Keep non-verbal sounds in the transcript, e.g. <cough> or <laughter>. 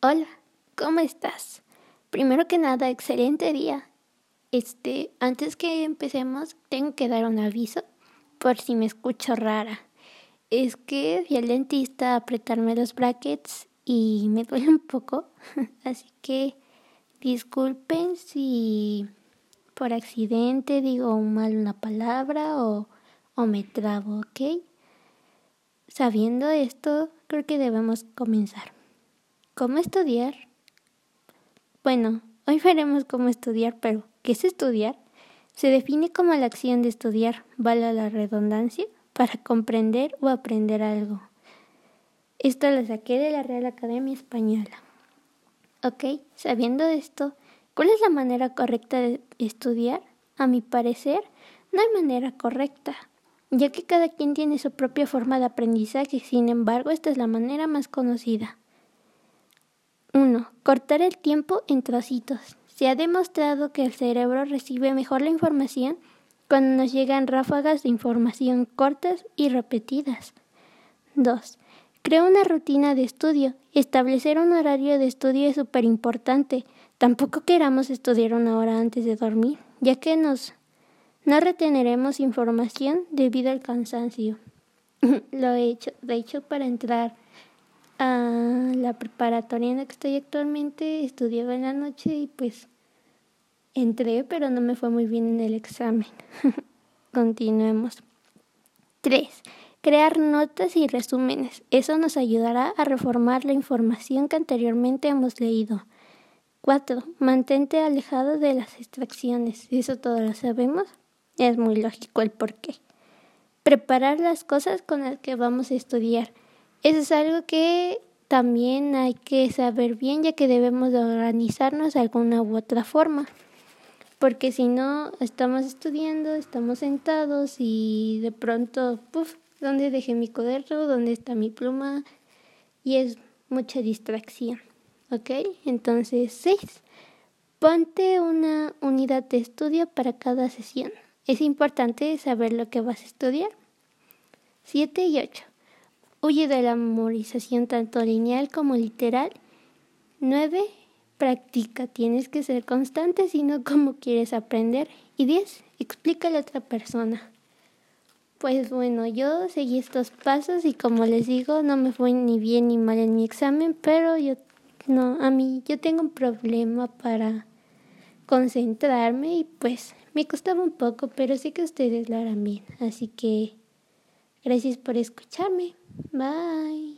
Hola, ¿cómo estás? Primero que nada, excelente día. Este, antes que empecemos, tengo que dar un aviso por si me escucho rara. Es que fui al dentista apretarme los brackets y me duele un poco, <laughs> así que disculpen si por accidente digo mal una palabra o, o me trabo, ¿ok? Sabiendo esto, creo que debemos comenzar. ¿Cómo estudiar? Bueno, hoy veremos cómo estudiar, pero ¿qué es estudiar? Se define como la acción de estudiar, vale la redundancia, para comprender o aprender algo. Esto lo saqué de la Real Academia Española. Ok, sabiendo esto, ¿cuál es la manera correcta de estudiar? A mi parecer, no hay manera correcta ya que cada quien tiene su propia forma de aprendizaje, sin embargo, esta es la manera más conocida. 1. Cortar el tiempo en trocitos. Se ha demostrado que el cerebro recibe mejor la información cuando nos llegan ráfagas de información cortas y repetidas. 2. Crea una rutina de estudio. Establecer un horario de estudio es súper importante. Tampoco queramos estudiar una hora antes de dormir, ya que nos no reteneremos información debido al cansancio. <laughs> Lo he hecho, de hecho, para entrar a la preparatoria en la que estoy actualmente, estudiaba en la noche y pues entré, pero no me fue muy bien en el examen. <laughs> Continuemos. 3. Crear notas y resúmenes. Eso nos ayudará a reformar la información que anteriormente hemos leído. 4. Mantente alejado de las distracciones. Eso todo lo sabemos. Es muy lógico el por qué. Preparar las cosas con las que vamos a estudiar. Eso es algo que también hay que saber bien ya que debemos de organizarnos de alguna u otra forma. Porque si no, estamos estudiando, estamos sentados y de pronto, puff, ¿dónde dejé mi cuaderno? ¿Dónde está mi pluma? Y es mucha distracción. ¿Ok? Entonces, seis. Ponte una unidad de estudio para cada sesión. Es importante saber lo que vas a estudiar. 7 y 8. Huye de la memorización tanto lineal como literal. 9. Practica. Tienes que ser constante, sino como quieres aprender. Y 10. Explícale a otra persona. Pues bueno, yo seguí estos pasos y como les digo, no me fue ni bien ni mal en mi examen, pero yo no, a mí yo tengo un problema para concentrarme y pues me costaba un poco, pero sé que ustedes lo harán bien. Así que gracias por escucharme. Bye.